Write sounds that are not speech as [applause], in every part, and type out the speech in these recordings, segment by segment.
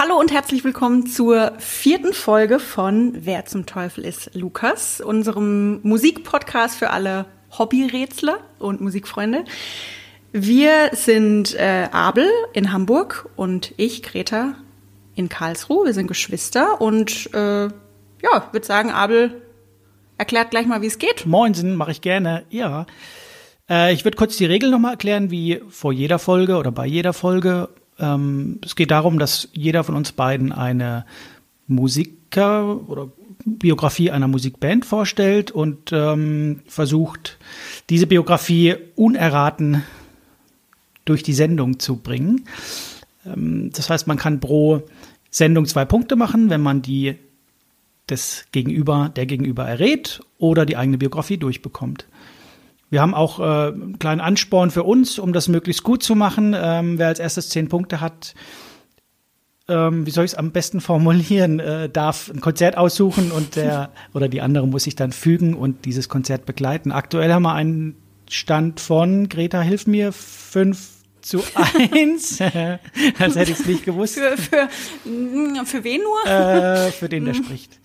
Hallo und herzlich willkommen zur vierten Folge von Wer zum Teufel ist Lukas, unserem Musikpodcast für alle Hobbyrätsler und Musikfreunde. Wir sind äh, Abel in Hamburg und ich, Greta, in Karlsruhe. Wir sind Geschwister und äh, ja, würde sagen, Abel erklärt gleich mal, wie es geht. Moinsen, mache ich gerne. Ja. Äh, ich würde kurz die Regeln nochmal erklären, wie vor jeder Folge oder bei jeder Folge. Ähm, es geht darum, dass jeder von uns beiden eine Musiker oder Biografie einer Musikband vorstellt und ähm, versucht, diese Biografie unerraten durch die Sendung zu bringen. Ähm, das heißt, man kann pro Sendung zwei Punkte machen, wenn man die des Gegenüber, der Gegenüber errät oder die eigene Biografie durchbekommt. Wir haben auch äh, einen kleinen Ansporn für uns, um das möglichst gut zu machen. Ähm, wer als erstes zehn Punkte hat, ähm, wie soll ich es am besten formulieren, äh, darf ein Konzert aussuchen und der [laughs] oder die andere muss sich dann fügen und dieses Konzert begleiten. Aktuell haben wir einen Stand von, Greta, hilf mir, fünf zu eins. [laughs] [laughs] Als hätte ich es nicht gewusst. Für, für, für wen nur? Äh, für den, der spricht.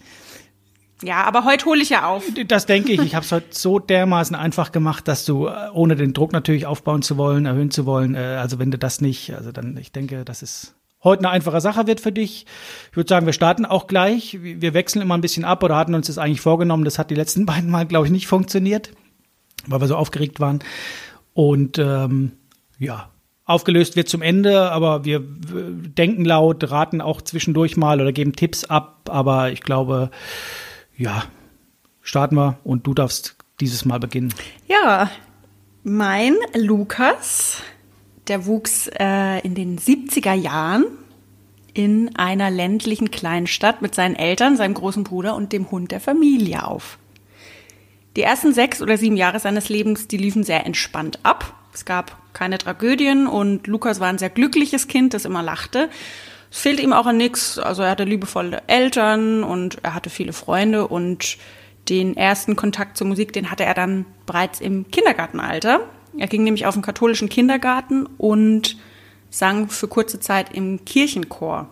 Ja, aber heute hole ich ja auf. Das denke ich. Ich habe es heute so dermaßen einfach gemacht, dass du, äh, ohne den Druck natürlich aufbauen zu wollen, erhöhen zu wollen, äh, also wenn du das nicht, also dann, ich denke, dass es heute eine einfache Sache wird für dich. Ich würde sagen, wir starten auch gleich. Wir wechseln immer ein bisschen ab oder hatten uns das eigentlich vorgenommen. Das hat die letzten [laughs] beiden Mal, glaube ich, nicht funktioniert, weil wir so aufgeregt waren. Und ähm, ja, aufgelöst wird zum Ende, aber wir denken laut, raten auch zwischendurch mal oder geben Tipps ab. Aber ich glaube, ja, starten wir und du darfst dieses Mal beginnen. Ja, mein Lukas, der wuchs äh, in den 70er Jahren in einer ländlichen Kleinstadt mit seinen Eltern, seinem großen Bruder und dem Hund der Familie auf. Die ersten sechs oder sieben Jahre seines Lebens, die liefen sehr entspannt ab. Es gab keine Tragödien und Lukas war ein sehr glückliches Kind, das immer lachte. Es fehlte ihm auch an nichts. Also er hatte liebevolle Eltern und er hatte viele Freunde und den ersten Kontakt zur Musik, den hatte er dann bereits im Kindergartenalter. Er ging nämlich auf den katholischen Kindergarten und sang für kurze Zeit im Kirchenchor.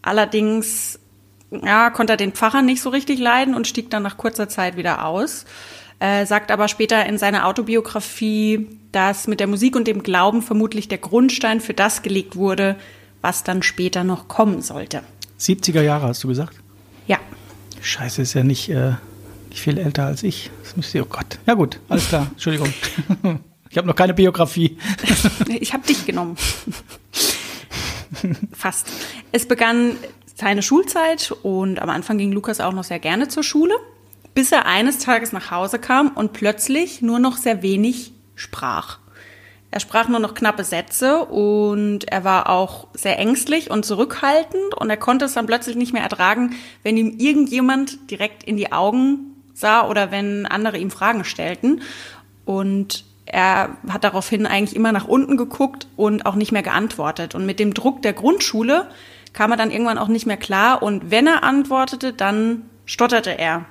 Allerdings ja, konnte er den Pfarrer nicht so richtig leiden und stieg dann nach kurzer Zeit wieder aus. Äh, sagt aber später in seiner Autobiografie, dass mit der Musik und dem Glauben vermutlich der Grundstein für das gelegt wurde, was dann später noch kommen sollte. 70er Jahre hast du gesagt? Ja. Scheiße, ist ja nicht, äh, nicht viel älter als ich. Das müsste, oh Gott. Ja gut, alles klar. [laughs] Entschuldigung. [laughs] Ich habe noch keine Biografie. Ich habe dich genommen. [laughs] Fast. Es begann seine Schulzeit und am Anfang ging Lukas auch noch sehr gerne zur Schule, bis er eines Tages nach Hause kam und plötzlich nur noch sehr wenig sprach. Er sprach nur noch knappe Sätze und er war auch sehr ängstlich und zurückhaltend und er konnte es dann plötzlich nicht mehr ertragen, wenn ihm irgendjemand direkt in die Augen sah oder wenn andere ihm Fragen stellten. Und er hat daraufhin eigentlich immer nach unten geguckt und auch nicht mehr geantwortet. Und mit dem Druck der Grundschule kam er dann irgendwann auch nicht mehr klar. Und wenn er antwortete, dann stotterte er.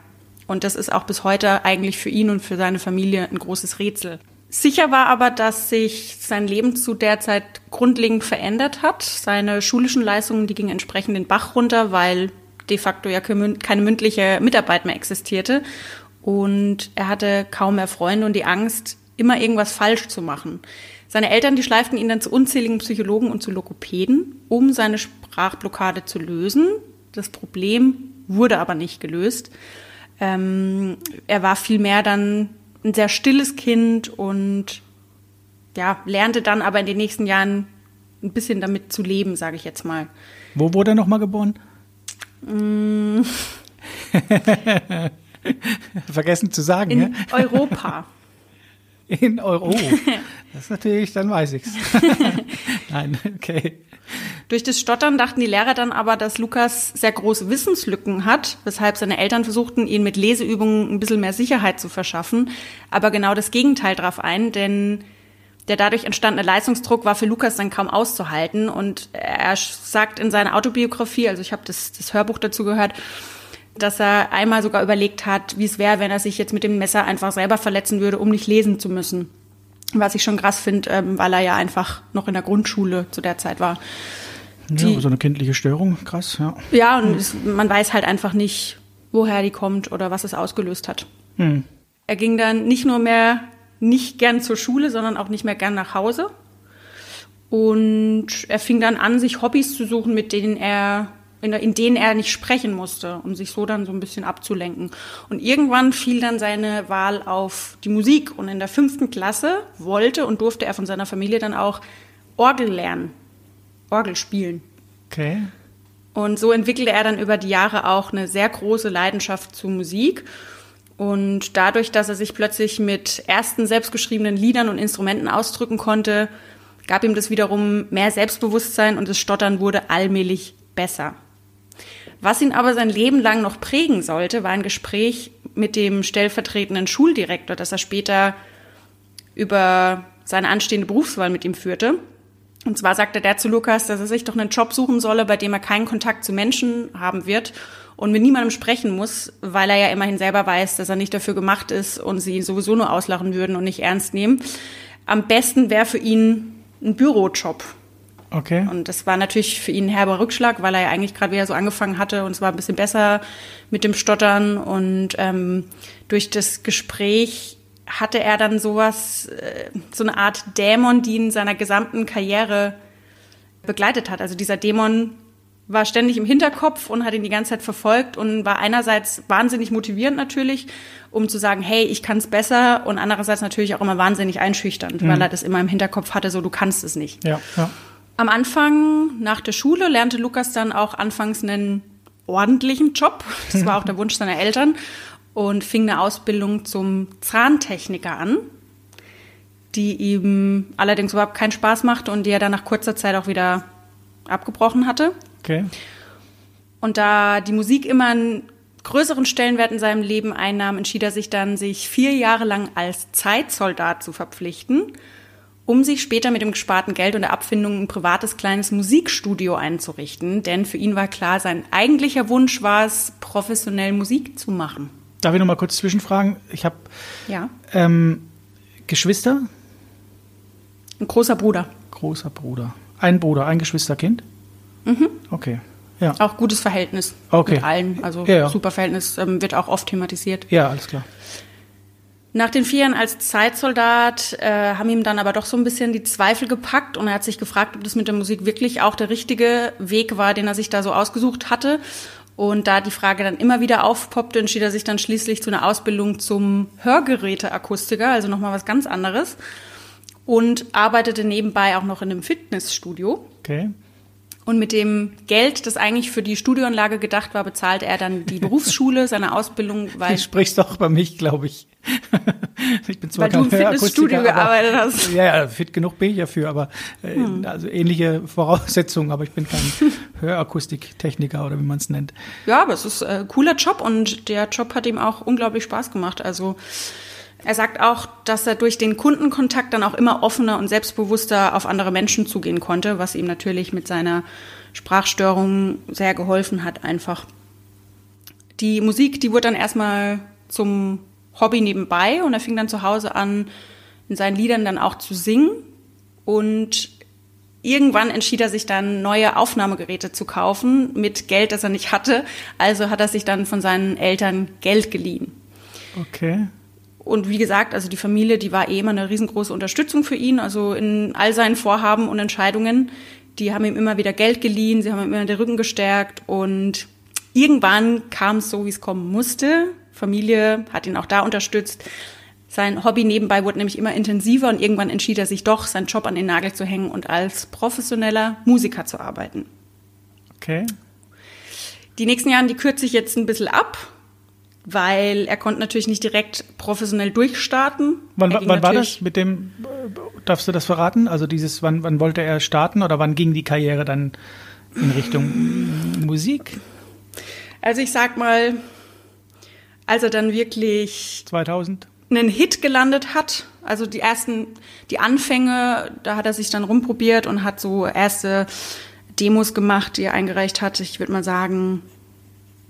Und das ist auch bis heute eigentlich für ihn und für seine Familie ein großes Rätsel. Sicher war aber, dass sich sein Leben zu der Zeit grundlegend verändert hat. Seine schulischen Leistungen, die gingen entsprechend den Bach runter, weil de facto ja keine mündliche Mitarbeit mehr existierte. Und er hatte kaum mehr Freunde und die Angst, immer irgendwas falsch zu machen. Seine Eltern, die schleiften ihn dann zu unzähligen Psychologen und zu Lokopäden, um seine Sprachblockade zu lösen. Das Problem wurde aber nicht gelöst. Ähm, er war vielmehr dann ein sehr stilles Kind und ja, lernte dann aber in den nächsten Jahren ein bisschen damit zu leben, sage ich jetzt mal. Wo wurde er nochmal geboren? Mm. [laughs] Vergessen zu sagen. In ja? Europa. In Euro. [laughs] Das ist natürlich, dann weiß ich's. [laughs] [laughs] Nein, okay. Durch das Stottern dachten die Lehrer dann aber, dass Lukas sehr große Wissenslücken hat, weshalb seine Eltern versuchten, ihn mit Leseübungen ein bisschen mehr Sicherheit zu verschaffen. Aber genau das Gegenteil traf ein, denn der dadurch entstandene Leistungsdruck war für Lukas dann kaum auszuhalten. Und er sagt in seiner Autobiografie, also ich habe das, das Hörbuch dazu gehört, dass er einmal sogar überlegt hat, wie es wäre, wenn er sich jetzt mit dem Messer einfach selber verletzen würde, um nicht lesen zu müssen. Was ich schon krass finde, ähm, weil er ja einfach noch in der Grundschule zu der Zeit war. ja, so eine kindliche Störung, krass, ja. Ja, und es, man weiß halt einfach nicht, woher die kommt oder was es ausgelöst hat. Hm. Er ging dann nicht nur mehr nicht gern zur Schule, sondern auch nicht mehr gern nach Hause. Und er fing dann an, sich Hobbys zu suchen, mit denen er in, in denen er nicht sprechen musste, um sich so dann so ein bisschen abzulenken. Und irgendwann fiel dann seine Wahl auf die Musik. Und in der fünften Klasse wollte und durfte er von seiner Familie dann auch Orgel lernen, Orgel spielen. Okay. Und so entwickelte er dann über die Jahre auch eine sehr große Leidenschaft zu Musik. Und dadurch, dass er sich plötzlich mit ersten selbstgeschriebenen Liedern und Instrumenten ausdrücken konnte, gab ihm das wiederum mehr Selbstbewusstsein und das Stottern wurde allmählich besser. Was ihn aber sein Leben lang noch prägen sollte, war ein Gespräch mit dem stellvertretenden Schuldirektor, das er später über seine anstehende Berufswahl mit ihm führte. Und zwar sagte der zu Lukas, dass er sich doch einen Job suchen solle, bei dem er keinen Kontakt zu Menschen haben wird und mit niemandem sprechen muss, weil er ja immerhin selber weiß, dass er nicht dafür gemacht ist und sie ihn sowieso nur auslachen würden und nicht ernst nehmen. Am besten wäre für ihn ein Bürojob. Okay. Und das war natürlich für ihn ein herber Rückschlag, weil er ja eigentlich gerade wieder so angefangen hatte und es war ein bisschen besser mit dem Stottern. Und ähm, durch das Gespräch hatte er dann sowas, äh, so eine Art Dämon, die in seiner gesamten Karriere begleitet hat. Also dieser Dämon war ständig im Hinterkopf und hat ihn die ganze Zeit verfolgt und war einerseits wahnsinnig motivierend natürlich, um zu sagen, hey, ich kann es besser und andererseits natürlich auch immer wahnsinnig einschüchternd, mhm. weil er das immer im Hinterkopf hatte, so du kannst es nicht. Ja, ja. Am Anfang nach der Schule lernte Lukas dann auch anfangs einen ordentlichen Job. Das war auch der [laughs] Wunsch seiner Eltern und fing eine Ausbildung zum Zahntechniker an, die ihm allerdings überhaupt keinen Spaß machte und die er dann nach kurzer Zeit auch wieder abgebrochen hatte. Okay. Und da die Musik immer einen größeren Stellenwert in seinem Leben einnahm, entschied er sich dann, sich vier Jahre lang als Zeitsoldat zu verpflichten um sich später mit dem gesparten Geld und der Abfindung ein privates kleines Musikstudio einzurichten. Denn für ihn war klar, sein eigentlicher Wunsch war es, professionell Musik zu machen. Darf ich noch mal kurz zwischenfragen? Ich habe ja. ähm, Geschwister? Ein großer Bruder. Großer Bruder. Ein Bruder, ein Geschwisterkind? Mhm. Okay. Ja. Auch gutes Verhältnis okay. mit allen. Also ja, ja. super Verhältnis ähm, wird auch oft thematisiert. Ja, alles klar. Nach den vier Jahren als Zeitsoldat äh, haben ihm dann aber doch so ein bisschen die Zweifel gepackt und er hat sich gefragt, ob das mit der Musik wirklich auch der richtige Weg war, den er sich da so ausgesucht hatte. Und da die Frage dann immer wieder aufpoppte, entschied er sich dann schließlich zu einer Ausbildung zum Hörgeräteakustiker, also nochmal was ganz anderes. Und arbeitete nebenbei auch noch in einem Fitnessstudio. Okay. Und mit dem Geld, das eigentlich für die Studioanlage gedacht war, bezahlte er dann die [laughs] Berufsschule, seine Ausbildung. Weil du sprichst doch bei mich, glaube ich. [laughs] ich bin zwar weil kein du im Fitnessstudio gearbeitet hast. [laughs] Ja, ja, fit genug bin ich dafür, aber äh, hm. also ähnliche Voraussetzungen, aber ich bin kein Hörakustiktechniker oder wie man es nennt. Ja, aber es ist ein cooler Job und der Job hat ihm auch unglaublich Spaß gemacht. Also er sagt auch, dass er durch den Kundenkontakt dann auch immer offener und selbstbewusster auf andere Menschen zugehen konnte, was ihm natürlich mit seiner Sprachstörung sehr geholfen hat einfach. Die Musik, die wurde dann erstmal zum Hobby nebenbei und er fing dann zu Hause an, in seinen Liedern dann auch zu singen und irgendwann entschied er sich dann, neue Aufnahmegeräte zu kaufen mit Geld, das er nicht hatte. Also hat er sich dann von seinen Eltern Geld geliehen. Okay. Und wie gesagt, also die Familie, die war eh immer eine riesengroße Unterstützung für ihn, also in all seinen Vorhaben und Entscheidungen. Die haben ihm immer wieder Geld geliehen, sie haben ihm immer den Rücken gestärkt und irgendwann kam es so, wie es kommen musste. Familie hat ihn auch da unterstützt. Sein Hobby nebenbei wurde nämlich immer intensiver und irgendwann entschied er sich doch, seinen Job an den Nagel zu hängen und als professioneller Musiker zu arbeiten. Okay. Die nächsten Jahre, die kürze ich jetzt ein bisschen ab, weil er konnte natürlich nicht direkt professionell durchstarten. Wann, wann war das mit dem, darfst du das verraten? Also dieses, wann, wann wollte er starten oder wann ging die Karriere dann in Richtung Musik? Also ich sag mal, als er dann wirklich 2000 einen Hit gelandet hat, also die ersten, die Anfänge, da hat er sich dann rumprobiert und hat so erste Demos gemacht, die er eingereicht hat. Ich würde mal sagen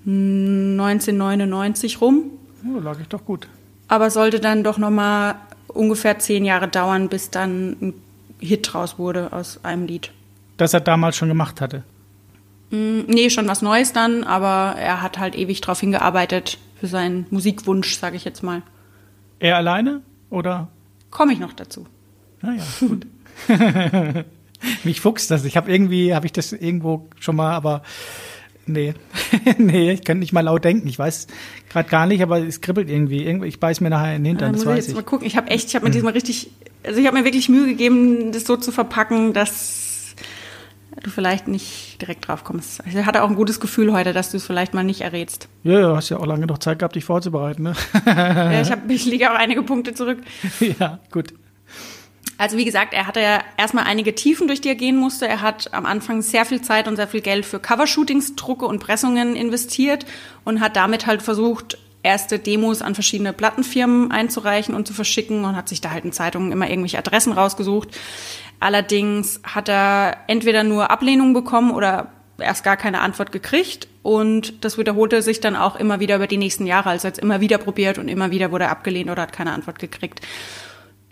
1999 rum. Oh, lag ich doch gut. Aber sollte dann doch noch mal ungefähr zehn Jahre dauern, bis dann ein Hit draus wurde aus einem Lied. das er damals schon gemacht hatte. Mm, nee, schon was Neues dann, aber er hat halt ewig darauf hingearbeitet für seinen Musikwunsch, sage ich jetzt mal. Er alleine oder? Komme ich noch dazu. Naja, gut. [laughs] Mich fuchst das. Ich habe irgendwie, habe ich das irgendwo schon mal, aber nee, [laughs] nee, ich kann nicht mal laut denken. Ich weiß gerade gar nicht, aber es kribbelt irgendwie. Ich beiß mir nachher in den Hintern. Da muss ich jetzt mal gucken. Ich habe echt, ich habe mir diesmal richtig, also ich habe mir wirklich Mühe gegeben, das so zu verpacken, dass du vielleicht nicht direkt drauf kommst. Ich hatte auch ein gutes Gefühl heute, dass du es vielleicht mal nicht errätst. Ja, ja, hast ja auch lange noch Zeit gehabt, dich vorzubereiten. Ne? ja, ich, [laughs] hab, ich liege auch einige Punkte zurück. ja, gut. Also wie gesagt, er hatte ja erstmal einige Tiefen, durch die er gehen musste. Er hat am Anfang sehr viel Zeit und sehr viel Geld für Covershootings, Drucke und Pressungen investiert und hat damit halt versucht, erste Demos an verschiedene Plattenfirmen einzureichen und zu verschicken und hat sich da halt in Zeitungen immer irgendwelche Adressen rausgesucht. Allerdings hat er entweder nur Ablehnung bekommen oder erst gar keine Antwort gekriegt und das wiederholte sich dann auch immer wieder über die nächsten Jahre. Also er hat es immer wieder probiert und immer wieder wurde er abgelehnt oder hat keine Antwort gekriegt.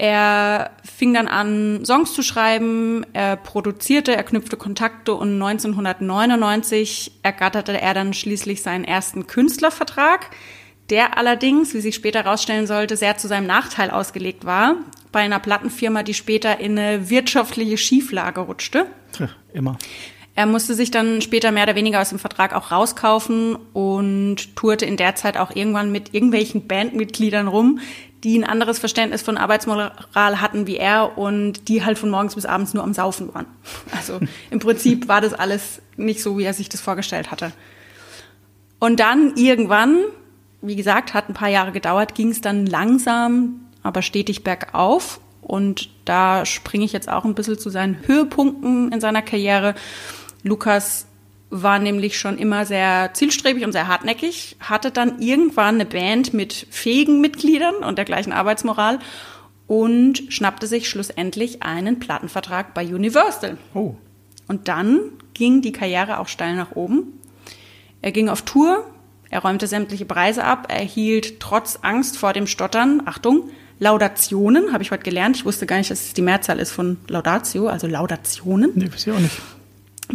Er fing dann an, Songs zu schreiben, er produzierte, er knüpfte Kontakte und 1999 ergatterte er dann schließlich seinen ersten Künstlervertrag, der allerdings, wie sich später herausstellen sollte, sehr zu seinem Nachteil ausgelegt war, bei einer Plattenfirma, die später in eine wirtschaftliche Schieflage rutschte. Ja, immer. Er musste sich dann später mehr oder weniger aus dem Vertrag auch rauskaufen und tourte in der Zeit auch irgendwann mit irgendwelchen Bandmitgliedern rum, die ein anderes Verständnis von Arbeitsmoral hatten wie er und die halt von morgens bis abends nur am Saufen waren. [laughs] Also im Prinzip war das alles nicht so, wie er sich das vorgestellt hatte. Und dann irgendwann, wie gesagt, hat ein paar Jahre gedauert, ging es dann langsam, aber stetig bergauf. Und da springe ich jetzt auch ein bisschen zu seinen Höhepunkten in seiner Karriere. Lukas war nämlich schon immer sehr zielstrebig und sehr hartnäckig, hatte dann irgendwann eine Band mit fähigen Mitgliedern und der gleichen Arbeitsmoral und schnappte sich schlussendlich einen Plattenvertrag bei Universal. Oh. Und dann ging die Karriere auch steil nach oben. Er ging auf Tour, er räumte sämtliche Preise ab, er erhielt trotz Angst vor dem Stottern, Achtung, Laudationen, habe ich heute gelernt. Ich wusste gar nicht, dass es die Mehrzahl ist von Laudatio, also Laudationen. Nee, weiß ich auch nicht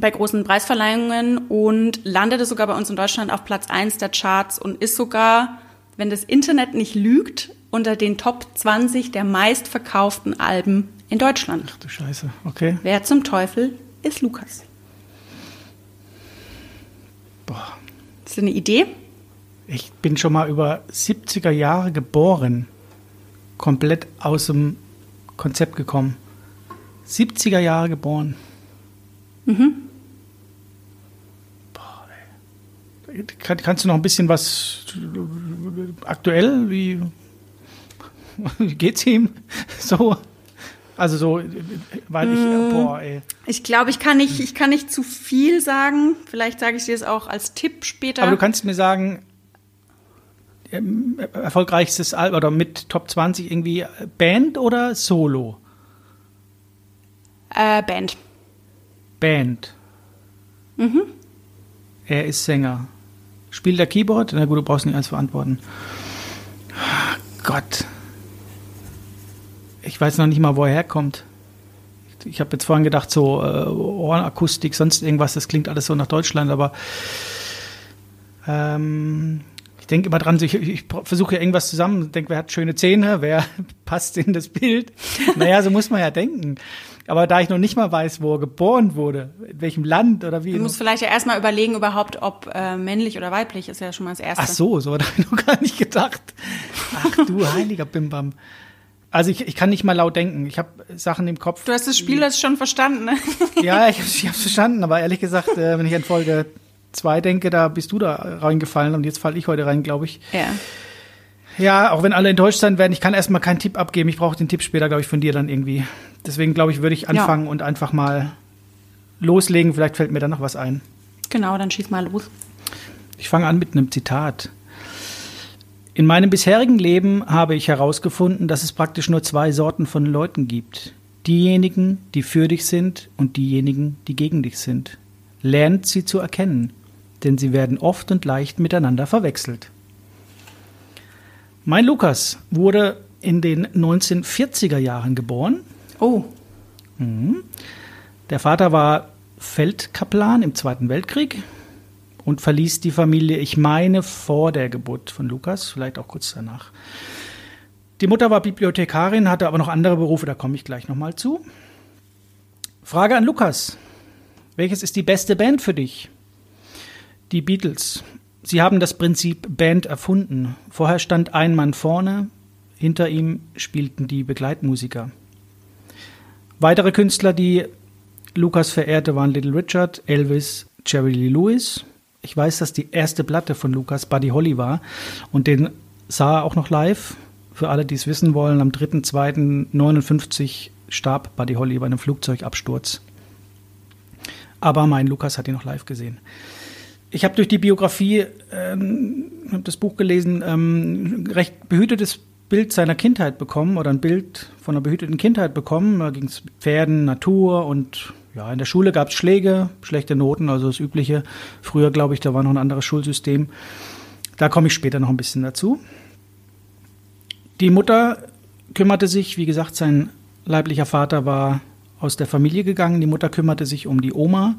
bei großen Preisverleihungen und landete sogar bei uns in Deutschland auf Platz 1 der Charts und ist sogar, wenn das Internet nicht lügt, unter den Top 20 der meistverkauften Alben in Deutschland. Ach du Scheiße, okay. Wer zum Teufel ist Lukas? Boah. Ist das eine Idee? Ich bin schon mal über 70er Jahre geboren. Komplett aus dem Konzept gekommen. 70er Jahre geboren. Mhm. Kann, kannst du noch ein bisschen was aktuell? Wie, wie geht's ihm [laughs] so? Also so, weil ich, mm. boah, ey. Ich glaube, ich kann nicht, ich kann nicht zu viel sagen. Vielleicht sage ich dir es auch als Tipp später. Aber du kannst mir sagen, ähm, erfolgreichstes Album oder mit Top 20 irgendwie Band oder Solo? Äh, Band. Band. Mhm. Er ist Sänger. Spielt er Keyboard? Na gut, du brauchst nicht alles verantworten. Gott. Ich weiß noch nicht mal, wo er herkommt. Ich habe jetzt vorhin gedacht, so äh, Ohrenakustik, sonst irgendwas, das klingt alles so nach Deutschland, aber ähm, ich denke immer dran, ich, ich versuche ja irgendwas zusammen, denke, wer hat schöne Zähne, wer [laughs] passt in das Bild. [laughs] Naja, so muss man ja denken. Aber da ich noch nicht mal weiß, wo er geboren wurde, in welchem Land oder wie. Du musst vielleicht ja erstmal überlegen, überhaupt, ob äh, männlich oder weiblich ist ja schon mal das Erste. Ach so, so [laughs] habe ich noch gar nicht gedacht. Ach du heiliger Bimbam. Also ich, ich kann nicht mal laut denken. Ich habe Sachen im Kopf. Du hast das Spiel das schon verstanden, ne? ja, ich, ich habe es verstanden, aber ehrlich gesagt, äh, wenn ich an Folge zwei denke, da bist du da reingefallen und jetzt falle ich heute rein, glaube ich. Ja. Ja, auch wenn alle enttäuscht sein werden, ich kann erstmal keinen Tipp abgeben. Ich brauche den Tipp später, glaube ich, von dir dann irgendwie. Deswegen, glaube ich, würde ich anfangen ja. und einfach mal loslegen. Vielleicht fällt mir dann noch was ein. Genau, dann schieß mal los. Ich fange an mit einem Zitat. In meinem bisherigen Leben habe ich herausgefunden, dass es praktisch nur zwei Sorten von Leuten gibt. Diejenigen, die für dich sind und diejenigen, die gegen dich sind. Lernt sie zu erkennen, denn sie werden oft und leicht miteinander verwechselt. Mein Lukas wurde in den 1940er Jahren geboren. Oh. Mhm. Der Vater war Feldkaplan im Zweiten Weltkrieg und verließ die Familie, ich meine, vor der Geburt von Lukas, vielleicht auch kurz danach. Die Mutter war Bibliothekarin, hatte aber noch andere Berufe, da komme ich gleich nochmal zu. Frage an Lukas. Welches ist die beste Band für dich? Die Beatles. Sie haben das Prinzip Band erfunden. Vorher stand ein Mann vorne, hinter ihm spielten die Begleitmusiker. Weitere Künstler, die Lukas verehrte, waren Little Richard, Elvis, Jerry Lee Lewis. Ich weiß, dass die erste Platte von Lukas Buddy Holly war und den sah er auch noch live. Für alle, die es wissen wollen, am 3.2.59 starb Buddy Holly bei einem Flugzeugabsturz. Aber mein Lukas hat ihn noch live gesehen. Ich habe durch die Biografie, ähm, habe das Buch gelesen, ähm, recht behütetes Bild seiner Kindheit bekommen oder ein Bild von einer behüteten Kindheit bekommen. Da ging es Pferden, Natur und ja, in der Schule gab es Schläge, schlechte Noten, also das Übliche. Früher, glaube ich, da war noch ein anderes Schulsystem. Da komme ich später noch ein bisschen dazu. Die Mutter kümmerte sich, wie gesagt, sein leiblicher Vater war aus der Familie gegangen. Die Mutter kümmerte sich um die Oma,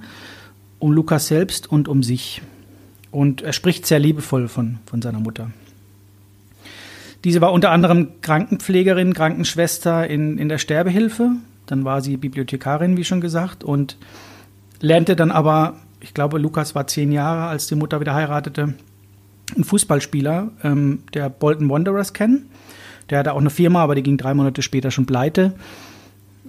um Lukas selbst und um sich. Und er spricht sehr liebevoll von, von seiner Mutter. Diese war unter anderem Krankenpflegerin, Krankenschwester in, in der Sterbehilfe. Dann war sie Bibliothekarin, wie schon gesagt, und lernte dann aber, ich glaube, Lukas war zehn Jahre, als die Mutter wieder heiratete, einen Fußballspieler, ähm, der Bolton Wanderers kennen. Der hatte auch eine Firma, aber die ging drei Monate später schon pleite.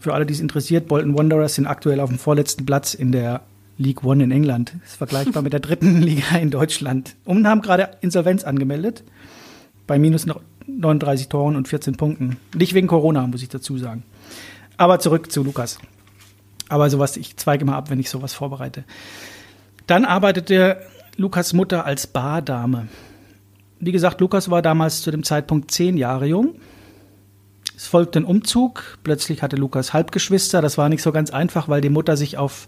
Für alle, die es interessiert, Bolton Wanderers sind aktuell auf dem vorletzten Platz in der League One in England. Ist vergleichbar mit der dritten [laughs] Liga in Deutschland. Und haben gerade Insolvenz angemeldet. Bei minus 39 Toren und 14 Punkten. Nicht wegen Corona, muss ich dazu sagen. Aber zurück zu Lukas. Aber sowas, ich zweige immer ab, wenn ich sowas vorbereite. Dann arbeitete Lukas Mutter als Bardame. Wie gesagt, Lukas war damals zu dem Zeitpunkt zehn Jahre jung. Es folgte ein Umzug. Plötzlich hatte Lukas Halbgeschwister. Das war nicht so ganz einfach, weil die Mutter sich auf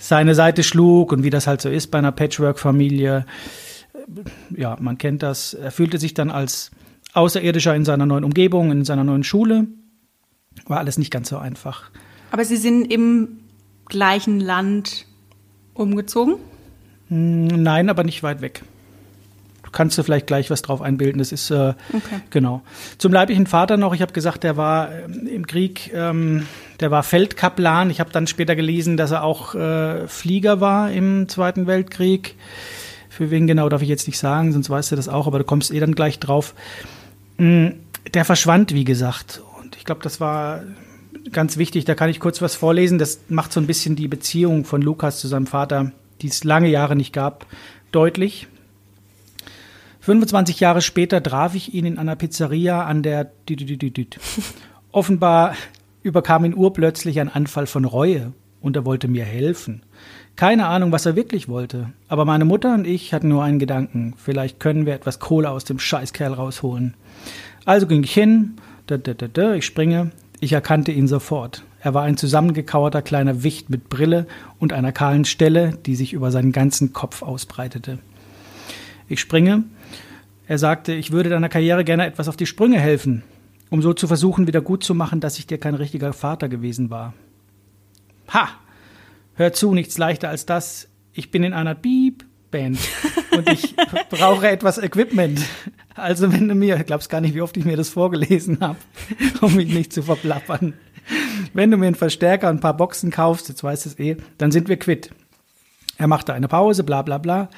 seine Seite schlug und wie das halt so ist bei einer Patchwork-Familie. Ja, man kennt das. Er fühlte sich dann als Außerirdischer in seiner neuen Umgebung, in seiner neuen Schule. War alles nicht ganz so einfach. Aber Sie sind im gleichen Land umgezogen? Hm, nein, aber nicht weit weg. Du kannst du vielleicht gleich was drauf einbilden. Das ist äh, okay. genau. Zum leiblichen Vater noch. Ich habe gesagt, der war äh, im Krieg, ähm, der war Feldkaplan. Ich habe dann später gelesen, dass er auch äh, Flieger war im Zweiten Weltkrieg. Für wen genau darf ich jetzt nicht sagen, sonst weißt du das auch. Aber du kommst eh dann gleich drauf. Mm, der verschwand, wie gesagt. Und ich glaube, das war ganz wichtig. Da kann ich kurz was vorlesen. Das macht so ein bisschen die Beziehung von Lukas zu seinem Vater, die es lange Jahre nicht gab, deutlich. 25 Jahre später traf ich ihn in einer Pizzeria an der. [laughs] Offenbar überkam ihn urplötzlich ein Anfall von Reue und er wollte mir helfen. Keine Ahnung, was er wirklich wollte. Aber meine Mutter und ich hatten nur einen Gedanken. Vielleicht können wir etwas Kohle aus dem Scheißkerl rausholen. Also ging ich hin, da, da, da, da, ich springe, ich erkannte ihn sofort. Er war ein zusammengekauerter kleiner Wicht mit Brille und einer kahlen Stelle, die sich über seinen ganzen Kopf ausbreitete. Ich springe. Er sagte, ich würde deiner Karriere gerne etwas auf die Sprünge helfen, um so zu versuchen, wieder gut zu machen, dass ich dir kein richtiger Vater gewesen war. Ha! Hör zu, nichts leichter als das. Ich bin in einer Beep Band [laughs] und ich brauche etwas Equipment. Also wenn du mir, ich glaubst gar nicht, wie oft ich mir das vorgelesen habe, [laughs] um mich nicht zu verplappern. Wenn du mir einen Verstärker, ein paar Boxen kaufst, jetzt weißt du es eh, dann sind wir quitt. Er machte eine Pause, bla bla bla.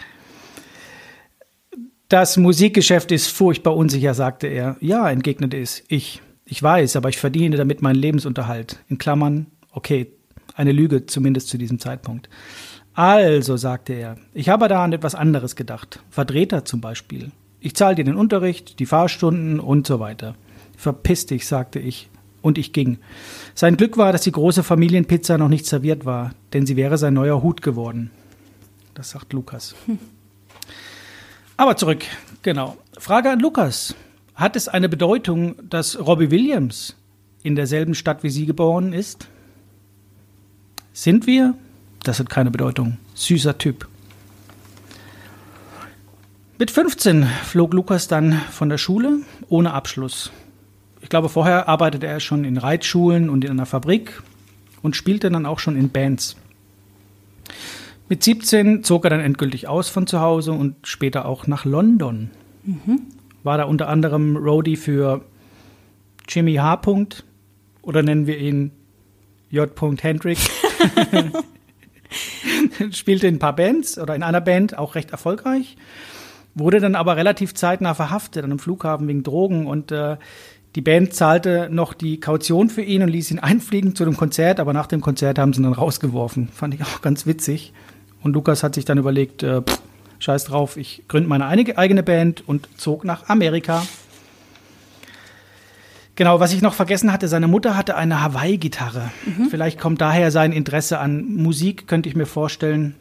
Das Musikgeschäft ist furchtbar unsicher, sagte er. Ja, entgegnete es. Ich. Ich weiß, aber ich verdiene damit meinen Lebensunterhalt. In Klammern, okay, eine Lüge, zumindest zu diesem Zeitpunkt. Also, sagte er, ich habe da an etwas anderes gedacht. Vertreter zum Beispiel. Ich zahle dir den Unterricht, die Fahrstunden und so weiter. Verpiss dich, sagte ich. Und ich ging. Sein Glück war, dass die große Familienpizza noch nicht serviert war, denn sie wäre sein neuer Hut geworden. Das sagt Lukas. Hm. [laughs] Aber zurück, genau. Frage an Lukas. Hat es eine Bedeutung, dass Robbie Williams in derselben Stadt wie Sie geboren ist? Sind wir? Das hat keine Bedeutung. Süßer Typ. Mit 15 flog Lukas dann von der Schule ohne Abschluss. Ich glaube, vorher arbeitete er schon in Reitschulen und in einer Fabrik und spielte dann auch schon in Bands. Mit 17 zog er dann endgültig aus von zu Hause und später auch nach London. Mhm. War da unter anderem Roadie für Jimmy H. oder nennen wir ihn J. Hendrick. [laughs] Spielte in ein paar Bands oder in einer Band auch recht erfolgreich. Wurde dann aber relativ zeitnah verhaftet an einem Flughafen wegen Drogen und äh, die Band zahlte noch die Kaution für ihn und ließ ihn [laughs] einfliegen zu dem Konzert, aber nach dem Konzert haben sie ihn dann rausgeworfen. Fand ich auch ganz witzig. Und Lukas hat sich dann überlegt, äh, pff, scheiß drauf, ich gründe meine eigene Band und zog nach Amerika. Genau, was ich noch vergessen hatte, seine Mutter hatte eine Hawaii-Gitarre. Mhm. Vielleicht kommt daher sein Interesse an Musik, könnte ich mir vorstellen.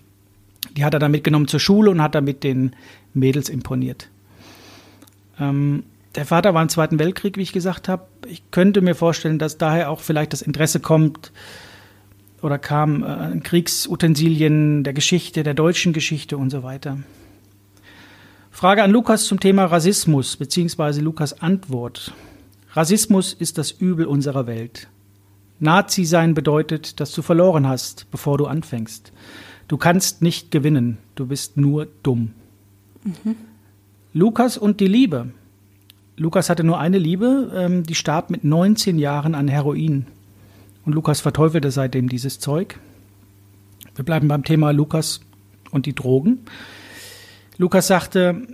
Die hat er dann mitgenommen zur Schule und hat damit den Mädels imponiert. Ähm, der Vater war im Zweiten Weltkrieg, wie ich gesagt habe. Ich könnte mir vorstellen, dass daher auch vielleicht das Interesse kommt oder kam äh, Kriegsutensilien, der Geschichte, der deutschen Geschichte und so weiter. Frage an Lukas zum Thema Rassismus, beziehungsweise Lukas Antwort. Rassismus ist das Übel unserer Welt. Nazi sein bedeutet, dass du verloren hast, bevor du anfängst. Du kannst nicht gewinnen, du bist nur dumm. Mhm. Lukas und die Liebe. Lukas hatte nur eine Liebe, ähm, die starb mit 19 Jahren an Heroin. Und Lukas verteufelte seitdem dieses Zeug. Wir bleiben beim Thema Lukas und die Drogen. Lukas sagte,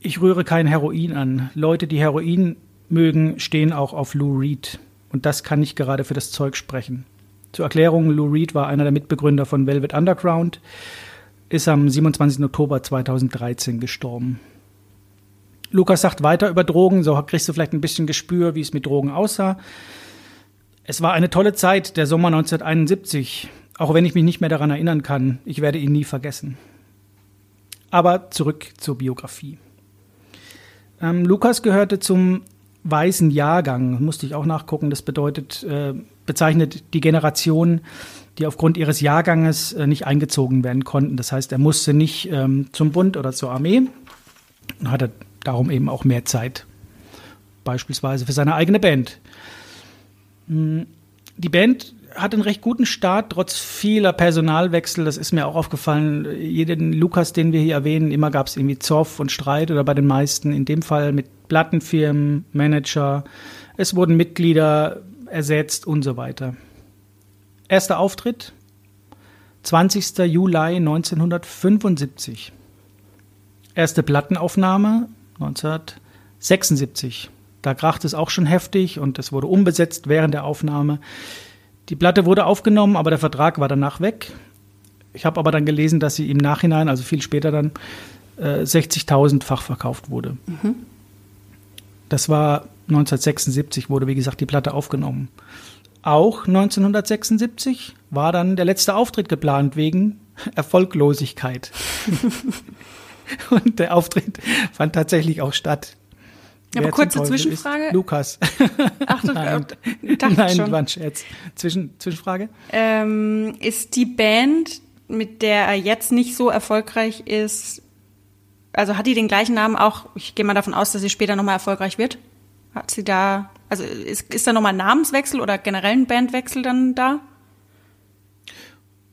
ich rühre kein Heroin an. Leute, die Heroin mögen, stehen auch auf Lou Reed. Und das kann nicht gerade für das Zeug sprechen. Zur Erklärung, Lou Reed war einer der Mitbegründer von Velvet Underground, ist am 27. Oktober 2013 gestorben. Lukas sagt weiter über Drogen, so kriegst du vielleicht ein bisschen Gespür, wie es mit Drogen aussah. Es war eine tolle Zeit, der Sommer 1971, auch wenn ich mich nicht mehr daran erinnern kann. Ich werde ihn nie vergessen. Aber zurück zur Biografie. Ähm, Lukas gehörte zum weißen Jahrgang, musste ich auch nachgucken. Das bedeutet, äh, bezeichnet die Generation, die aufgrund ihres Jahrganges äh, nicht eingezogen werden konnten. Das heißt, er musste nicht ähm, zum Bund oder zur Armee und hatte darum eben auch mehr Zeit, beispielsweise für seine eigene Band. Hm, die Band hat einen recht guten Start, trotz vieler Personalwechsel. Das ist mir auch aufgefallen. Jeden Lukas, den wir hier erwähnen, immer gab es irgendwie Zoff und Streit oder bei den meisten. In dem Fall mit Plattenfirmen, Manager. Es wurden Mitglieder ersetzt und so weiter. Erster Auftritt 20. Juli 1975. Erste Plattenaufnahme 1976. Da kracht es auch schon heftig und es wurde umbesetzt während der Aufnahme. Die Platte wurde aufgenommen, aber der Vertrag war danach weg. Ich habe aber dann gelesen, dass sie im Nachhinein, also viel später dann, äh, 60.000-fach verkauft wurde. Mhm. Das war 1976, wurde wie gesagt die Platte aufgenommen. Auch 1976 war dann der letzte Auftritt geplant wegen [laughs] Erfolglosigkeit. [laughs] Und der Auftritt fand tatsächlich auch statt. Aber kurze Zwischenfrage. Lukas. [laughs] Ach, du Nein, Nein schon. war ein Scherz. Zwischen, Zwischenfrage. Ähm, ist die Band, mit der er jetzt nicht so erfolgreich ist, also hat die den gleichen Namen auch? Ich gehe mal davon aus, dass sie später nochmal erfolgreich wird. Hat sie da, also ist, ist da nochmal ein Namenswechsel oder generell ein Bandwechsel dann da?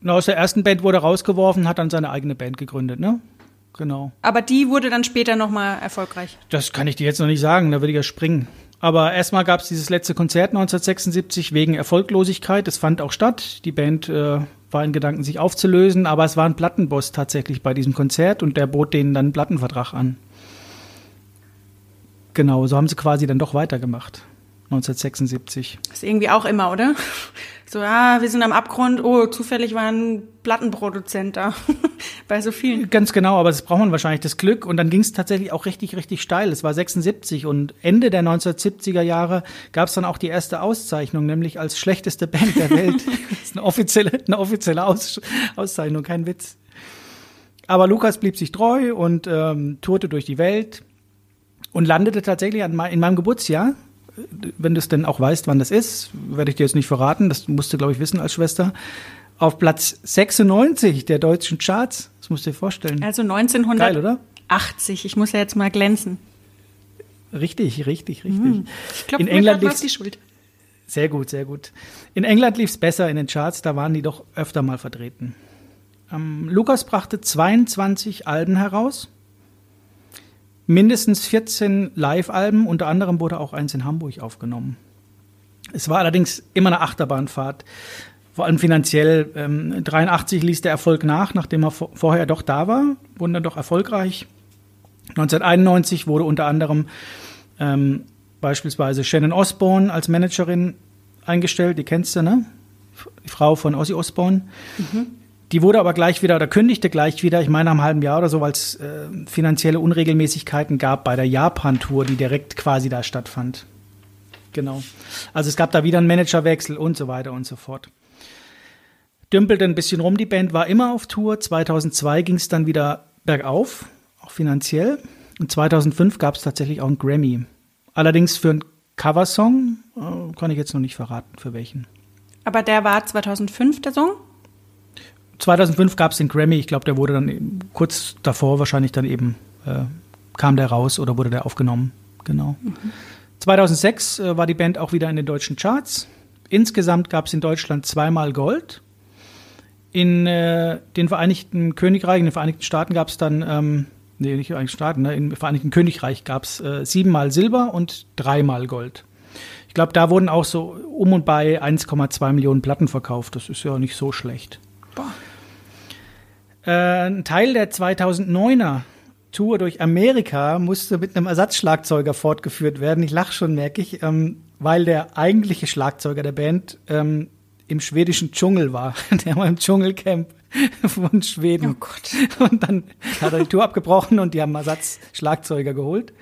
Na, aus der ersten Band wurde rausgeworfen, hat dann seine eigene Band gegründet, ne? Genau. Aber die wurde dann später nochmal erfolgreich. Das kann ich dir jetzt noch nicht sagen, da würde ich ja springen. Aber erstmal gab es dieses letzte Konzert 1976 wegen Erfolglosigkeit. Es fand auch statt. Die Band äh, war in Gedanken, sich aufzulösen, aber es war ein Plattenboss tatsächlich bei diesem Konzert und der bot denen dann einen Plattenvertrag an. Genau, so haben sie quasi dann doch weitergemacht. 1976. Das ist irgendwie auch immer, oder? [laughs] So, ja, wir sind am Abgrund. Oh, zufällig war ein Plattenproduzent da. [laughs] Bei so vielen. Ganz genau, aber das braucht man wahrscheinlich das Glück. Und dann ging es tatsächlich auch richtig, richtig steil. Es war 76 und Ende der 1970er Jahre gab es dann auch die erste Auszeichnung, nämlich als schlechteste Band der Welt. [laughs] das ist eine offizielle, eine offizielle Aus Auszeichnung, kein Witz. Aber Lukas blieb sich treu und ähm, tourte durch die Welt und landete tatsächlich an, in meinem Geburtsjahr wenn du es denn auch weißt, wann das ist, werde ich dir jetzt nicht verraten, das musst du, glaube ich, wissen als Schwester, auf Platz 96 der deutschen Charts. Das musst du dir vorstellen. Also 1980. Geil, oder? Ich muss ja jetzt mal glänzen. Richtig, richtig, richtig. Hm. Ich glaube, in England lief die Schuld. Sehr gut, sehr gut. In England lief es besser in den Charts, da waren die doch öfter mal vertreten. Ähm, Lukas brachte 22 Alben heraus, mindestens 14 Live-Alben, unter anderem wurde auch eins in Hamburg aufgenommen. Es war allerdings immer eine Achterbahnfahrt, vor allem finanziell. Ähm, 83 ließ der Erfolg nach, nachdem er vorher doch da war, wurde dann doch erfolgreich. 1991 wurde unter anderem ähm, beispielsweise Shannon Osborne als Managerin eingestellt, die kennst du, ne? Die Frau von Ozzy Osbourne. Mhm. Die wurde aber gleich wieder oder kündigte gleich wieder, ich meine, einem halben Jahr oder so, weil es äh, finanzielle Unregelmäßigkeiten gab bei der Japan-Tour, die direkt quasi da stattfand. Genau. Also es gab da wieder einen Managerwechsel und so weiter und so fort. Dümpelte ein bisschen rum, die Band war immer auf Tour. 2002 ging es dann wieder bergauf, auch finanziell. Und 2005 gab es tatsächlich auch einen Grammy. Allerdings für einen Coversong äh, kann ich jetzt noch nicht verraten, für welchen. Aber der war 2005 der Song? 2005 gab es den Grammy. Ich glaube, der wurde dann kurz davor wahrscheinlich dann eben, äh, kam der raus oder wurde der aufgenommen. Genau. Mhm. 2006 äh, war die Band auch wieder in den deutschen Charts. Insgesamt gab es in Deutschland zweimal Gold. In äh, den Vereinigten Königreichen, in den Vereinigten Staaten gab es dann, ähm, nee, nicht Vereinigten Staaten, ne, im Vereinigten Königreich gab es äh, siebenmal Silber und dreimal Gold. Ich glaube, da wurden auch so um und bei 1,2 Millionen Platten verkauft. Das ist ja nicht so schlecht. Boah. Äh, ein Teil der 2009er Tour durch Amerika musste mit einem Ersatzschlagzeuger fortgeführt werden. Ich lache schon, merke ich, ähm, weil der eigentliche Schlagzeuger der Band ähm, im schwedischen Dschungel war. [laughs] Der war im Dschungelcamp von Schweden. Oh Gott. [laughs] Und dann hat er die Tour abgebrochen und die haben Ersatzschlagzeuger geholt.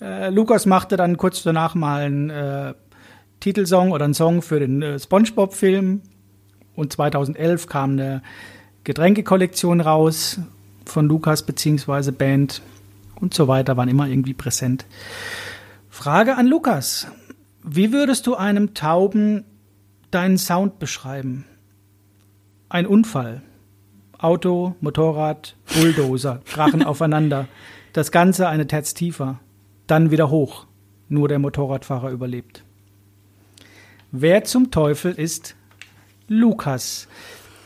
Äh, Lukas machte dann kurz danach mal einen äh, Titelsong oder einen Song für den äh, SpongeBob-Film. Und 2011 kam eine Getränkekollektion raus von Lukas bzw. Band und so weiter, waren immer irgendwie präsent. Frage an Lukas. Wie würdest du einem Tauben deinen Sound beschreiben? Ein Unfall. Auto, Motorrad, Bulldozer, [laughs] krachen aufeinander. Das Ganze eine Terz tiefer. Dann wieder hoch. Nur der Motorradfahrer überlebt. Wer zum Teufel ist Lukas?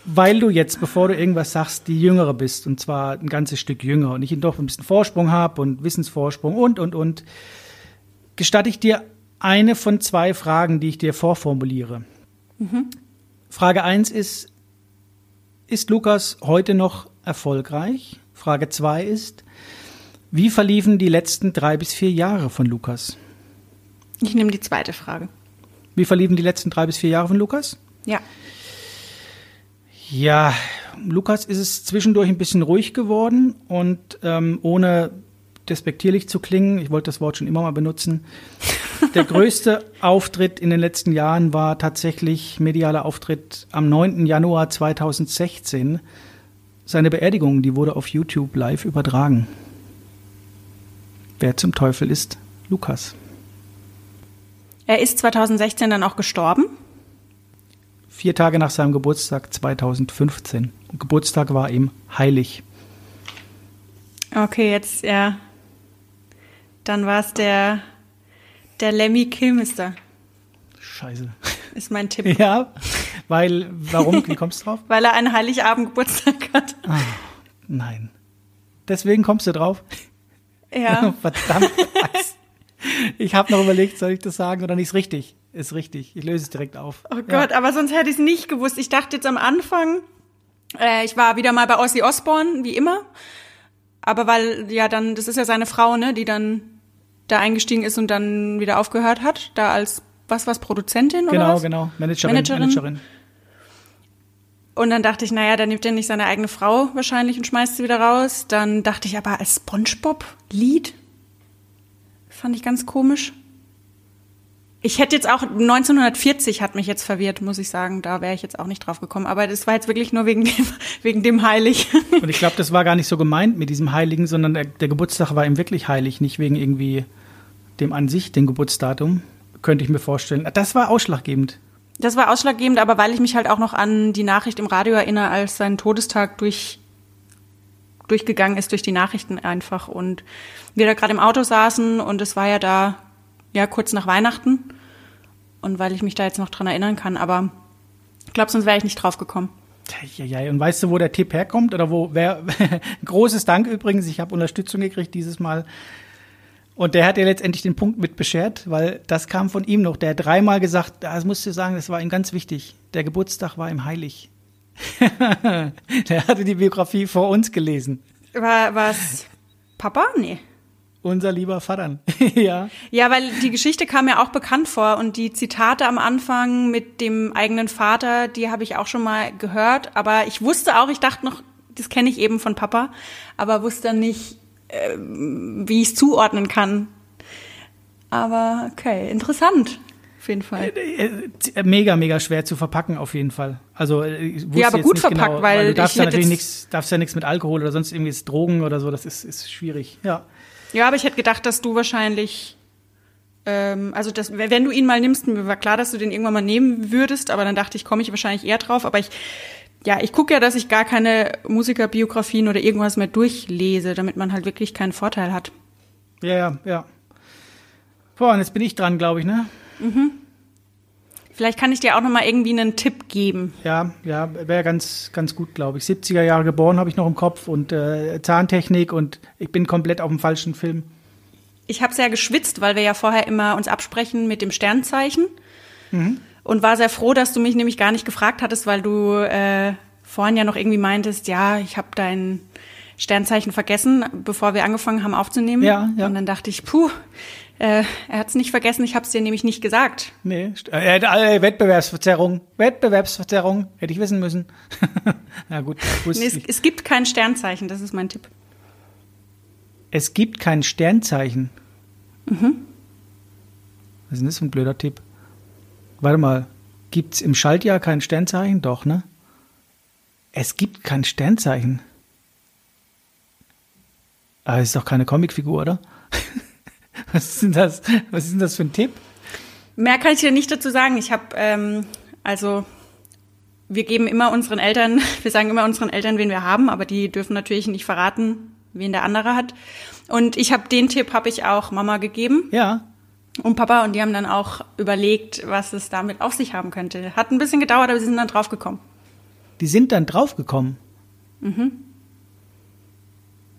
Weil du jetzt, bevor du irgendwas sagst, die Jüngere bist und zwar ein ganzes Stück jünger und ich doch ein bisschen Vorsprung habe und Wissensvorsprung und, und, und, gestatte ich dir eine von zwei Fragen, die ich dir vorformuliere. Mhm. Frage eins ist, ist Lukas heute noch erfolgreich? Frage zwei ist, wie verliefen die letzten drei bis vier Jahre von Lukas? Ich nehme die zweite Frage. Wie verliefen die letzten drei bis vier Jahre von Lukas? Ja. Ja, Lukas ist es zwischendurch ein bisschen ruhig geworden und ähm, ohne despektierlich zu klingen, ich wollte das Wort schon immer mal benutzen, [laughs] der größte Auftritt in den letzten Jahren war tatsächlich medialer Auftritt am 9. Januar 2016. Seine Beerdigung, die wurde auf YouTube live übertragen. Wer zum Teufel ist Lukas? Er ist 2016 dann auch gestorben vier Tage nach seinem Geburtstag 2015. Und Geburtstag war ihm heilig. Okay, jetzt ja. Dann war es der, der Lemmy Kilmister. Scheiße. Ist mein Tipp. [laughs] Ja, weil, warum? Wie kommst du drauf? [laughs] weil er einen Heiligabend Geburtstag hat. Ah, nein. Deswegen kommst du drauf? Ja. [laughs] Verdammt. Ich habe noch überlegt, soll ich das sagen oder nicht? Ist richtig. Ist richtig. Ich löse es direkt auf. Oh Gott, ja. aber sonst hätte ich es nicht gewusst. Ich dachte jetzt am Anfang, äh, ich war wieder mal bei Ozzy Osbourne, wie immer. Aber weil, ja, dann, das ist ja seine Frau, ne, die dann da eingestiegen ist und dann wieder aufgehört hat, da als, was, was, Produzentin genau, oder was? Genau, genau, Managerin, Managerin. Managerin. Und dann dachte ich, naja, dann nimmt er nicht seine eigene Frau wahrscheinlich und schmeißt sie wieder raus. Dann dachte ich aber als Spongebob-Lied fand ich ganz komisch. Ich hätte jetzt auch 1940 hat mich jetzt verwirrt, muss ich sagen. Da wäre ich jetzt auch nicht drauf gekommen. Aber das war jetzt wirklich nur wegen dem, [laughs] wegen dem Heilig. [laughs] Und ich glaube, das war gar nicht so gemeint mit diesem Heiligen, sondern der, der, Geburtstag war ihm wirklich heilig, nicht wegen irgendwie dem an sich, dem Geburtsdatum. Könnte ich mir vorstellen. Das war ausschlaggebend. Das war ausschlaggebend, aber weil ich mich halt auch noch an die Nachricht im Radio erinnere, als sein Todestag durch, durchgegangen ist durch die Nachrichten einfach und wir da gerade im Auto saßen und es war ja da ja kurz nach Weihnachten und weil ich mich da jetzt noch dran erinnern kann, aber ich glaube, sonst wäre ich nicht drauf gekommen. Ja, ja, und weißt du, wo der Tipp herkommt? Oder wo, wer, [laughs] großes Dank übrigens, ich habe Unterstützung gekriegt dieses Mal. Und der hat ja letztendlich den Punkt mit beschert, weil das kam von ihm noch. Der hat dreimal gesagt, das musst du sagen, das war ihm ganz wichtig. Der Geburtstag war ihm heilig. [laughs] der hatte die Biografie vor uns gelesen. War was Papa? Nee. Unser lieber Vater. [laughs] ja. Ja, weil die Geschichte kam mir auch bekannt vor und die Zitate am Anfang mit dem eigenen Vater, die habe ich auch schon mal gehört. Aber ich wusste auch, ich dachte noch, das kenne ich eben von Papa, aber wusste nicht, äh, wie ich es zuordnen kann. Aber okay, interessant. Auf jeden Fall. Äh, äh, mega, mega schwer zu verpacken, auf jeden Fall. Also, ich ja, aber gut verpackt, genau, weil, weil, du darfst ja natürlich nichts, darfst ja nichts mit Alkohol oder sonst irgendwie Drogen oder so, das ist, ist schwierig, ja. Ja, aber ich hätte gedacht, dass du wahrscheinlich, ähm, also das, wenn du ihn mal nimmst, mir war klar, dass du den irgendwann mal nehmen würdest, aber dann dachte ich, komme ich wahrscheinlich eher drauf. Aber ich, ja, ich gucke ja, dass ich gar keine Musikerbiografien oder irgendwas mehr durchlese, damit man halt wirklich keinen Vorteil hat. Ja, ja, ja. Boah, und jetzt bin ich dran, glaube ich, ne? Mhm. Vielleicht kann ich dir auch noch mal irgendwie einen Tipp geben. Ja, ja, wäre ganz, ganz gut, glaube ich. 70er Jahre geboren habe ich noch im Kopf und äh, Zahntechnik und ich bin komplett auf dem falschen Film. Ich habe sehr geschwitzt, weil wir ja vorher immer uns absprechen mit dem Sternzeichen mhm. und war sehr froh, dass du mich nämlich gar nicht gefragt hattest, weil du äh, vorhin ja noch irgendwie meintest, ja, ich habe dein Sternzeichen vergessen, bevor wir angefangen haben aufzunehmen. Ja, ja. Und dann dachte ich, puh, äh, er hat es nicht vergessen, ich habe es dir nämlich nicht gesagt. Nee, äh, äh, Wettbewerbsverzerrung. Wettbewerbsverzerrung, hätte ich wissen müssen. [laughs] ja gut, nee, es, es, gibt kein Sternzeichen, das ist mein Tipp. Es gibt kein Sternzeichen? Mhm. Was ist denn das für ein blöder Tipp? Warte mal, gibt es im Schaltjahr kein Sternzeichen? Doch, ne? Es gibt kein Sternzeichen. Aber es ist doch keine Comicfigur, oder? [laughs] [laughs] Was ist denn das, was ist denn das für ein Tipp? Mehr kann ich dir nicht dazu sagen. Ich habe, ähm, also wir geben immer unseren Eltern, [laughs] wir sagen immer unseren Eltern, wen wir haben, aber die dürfen natürlich nicht verraten, wen der andere hat. Und ich habe den Tipp, habe ich auch Mama gegeben. Ja. Und Papa und die haben dann auch überlegt, was es damit auf sich haben könnte. Hat ein bisschen gedauert, aber sie sind dann draufgekommen. Die sind dann draufgekommen? Mhm.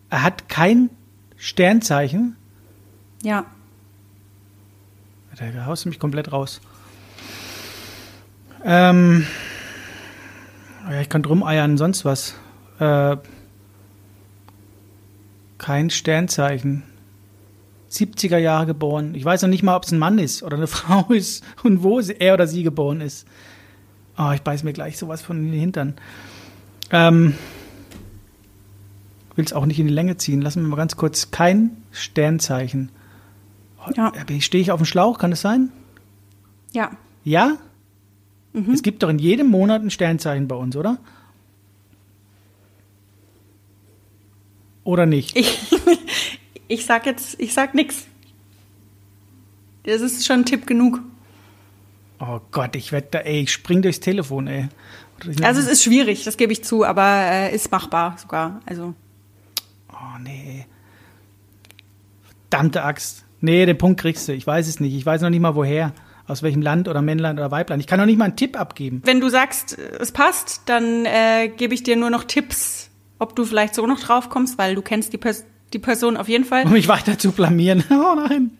Er hat kein Sternzeichen? Ja. Da haust du mich komplett raus. Ähm, ja, ich kann drum eiern, sonst was. Äh, kein Sternzeichen. 70er Jahre geboren. Ich weiß noch nicht mal, ob es ein Mann ist oder eine [laughs] Frau ist und wo er oder sie geboren ist. Oh, ich beiß mir gleich sowas von den Hintern. Ähm, will es auch nicht in die Länge ziehen. Lassen wir mal ganz kurz. Kein Sternzeichen. Ja. Stehe ich auf dem Schlauch, kann es sein? Ja. Ja? Mhm. Es gibt doch in jedem Monat ein Sternzeichen bei uns, oder? Oder nicht? Ich, [laughs] ich sag jetzt, ich sag nix. Das ist schon ein Tipp genug. Oh Gott, ich wette, ey, ich spring durchs Telefon, ey. Also es ist schwierig, das gebe ich zu, aber äh, ist machbar sogar. Also. Oh nee. Verdammte Axt. Nee, den Punkt kriegst du. Ich weiß es nicht. Ich weiß noch nicht mal woher. Aus welchem Land oder Männlein oder Weiblein. Ich kann noch nicht mal einen Tipp abgeben. Wenn du sagst, es passt, dann äh, gebe ich dir nur noch Tipps, ob du vielleicht so noch drauf kommst, weil du kennst die, Pers die Person auf jeden Fall. Um mich weiter zu blamieren. [laughs] oh nein.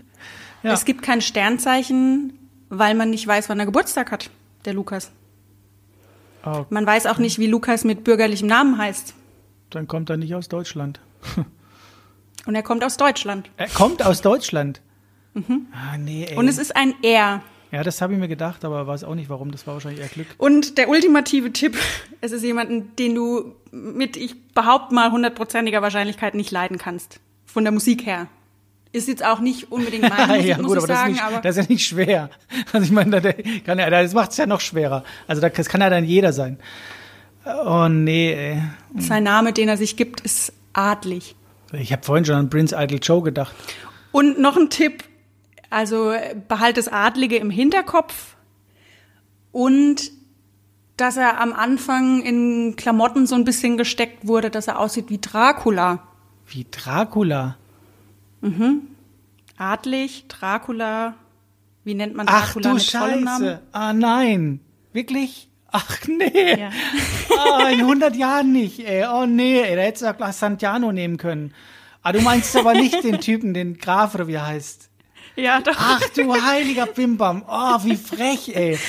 Ja. Es gibt kein Sternzeichen, weil man nicht weiß, wann er Geburtstag hat, der Lukas. Okay. Man weiß auch nicht, wie Lukas mit bürgerlichem Namen heißt. Dann kommt er nicht aus Deutschland. [laughs] Und er kommt aus Deutschland. Er kommt aus Deutschland? Mhm. Ah, nee, ey. Und es ist ein Er. Ja, das habe ich mir gedacht, aber weiß auch nicht warum. Das war wahrscheinlich eher Glück. Und der ultimative Tipp, [laughs] es ist jemanden, den du mit, ich behaupte mal, hundertprozentiger Wahrscheinlichkeit nicht leiden kannst. Von der Musik her. Ist jetzt auch nicht unbedingt meine [laughs] Musik, ja, gut, muss ich aber sagen. Das ist, nicht, das ist ja nicht schwer. [laughs] Also ich meine, das macht es ja noch schwerer. Also das kann ja dann jeder sein. Oh nee, ey. Sein Name, den er sich gibt, ist adlig. Ich habe vorhin schon an Prince Idol Joe gedacht. Und noch ein Tipp, also behalt das Adlige im Hinterkopf und dass er am Anfang in Klamotten so ein bisschen gesteckt wurde, dass er aussieht wie Dracula. Wie Dracula? Mhm. Adlig, Dracula. Wie nennt man Dracula Ach, du mit Scheiße. Namen? Ah nein, wirklich? Ach nee. Ja. Oh, [laughs] in 100 Jahren nicht, ey. Oh nee, ey. Da hättest du auch Santiano nehmen können. Ah, du meinst aber nicht den Typen, den Graf oder wie er heißt. Ja, doch. Ach du heiliger Bimbam. Oh, wie frech, ey.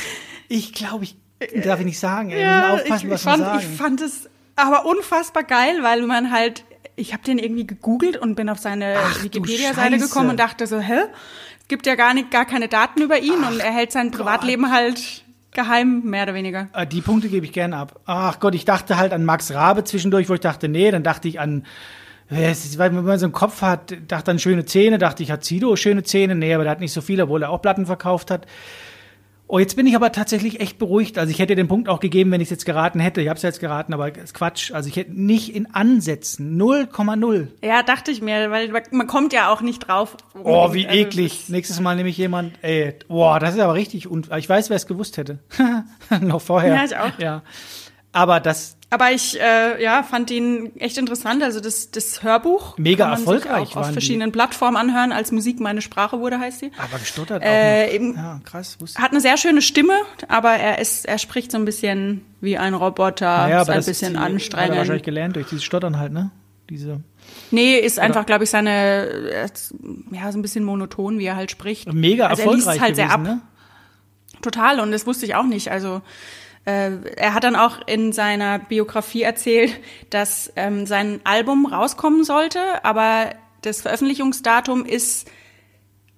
Ich glaube, ich darf ich nicht sagen, ey. Müssen aufpassen, ich, was fand, sagen. Ich fand es aber unfassbar geil, weil man halt, ich habe den irgendwie gegoogelt und bin auf seine Ach, Wikipedia-Seite gekommen und dachte so, hä? Es gibt ja gar nicht, gar keine Daten über ihn und er hält sein Privatleben halt geheim, mehr oder weniger. Ah, Die Punkte gebe ich gern ab. Ach Gott, ich dachte halt an Max Rabe zwischendurch, wo ich dachte, nee, dann dachte ich an, äh, weil wenn man so einen Kopf hat, dachte an schöne Zähne, dachte ich, hat Sido schöne Zähne, nee, aber der hat nicht so viel, obwohl er auch Platten verkauft hat. Oh, jetzt bin ich aber tatsächlich echt beruhigt. Also ich hätte den Punkt auch gegeben, wenn ich es jetzt geraten hätte. Ich habe es jetzt geraten, aber ist Quatsch. Also ich hätte nicht in Ansätzen 0,0. Ja, dachte ich mir, weil man kommt ja auch nicht drauf. Oh, wie Also, eklig. Nächstes Mal nehme ich jemand, ey, boah, das ist aber richtig. Und ich weiß, wer es gewusst hätte. [laughs] Noch vorher. Ja, ich auch. Ja. Aber das, Aber ich äh, ja, fand ihn echt interessant. Also das, das Hörbuch Mega kann man sich erfolgreich auch waren auf die. verschiedenen Plattformen anhören. Als Musik meine Sprache wurde, heißt sie. aber gestottert auch Äh, noch. eben- Ja, krass. Wusste Hat eine sehr schöne Stimme, aber er ist, er spricht so ein bisschen wie ein Roboter, Naja, ist ein bisschen die- Hat er wahrscheinlich anstrengend. gelernt durch dieses Stottern halt, ne? Diese Nee, ist einfach, glaube ich, seine, ist, ja, so ein bisschen monoton, wie er halt spricht. mega also er liest erfolgreich halt sehr gewesen, ab. ne? Total, und das wusste ich auch nicht. Also er hat dann auch in seiner Biografie erzählt, dass ähm, sein Album rauskommen sollte, aber das Veröffentlichungsdatum ist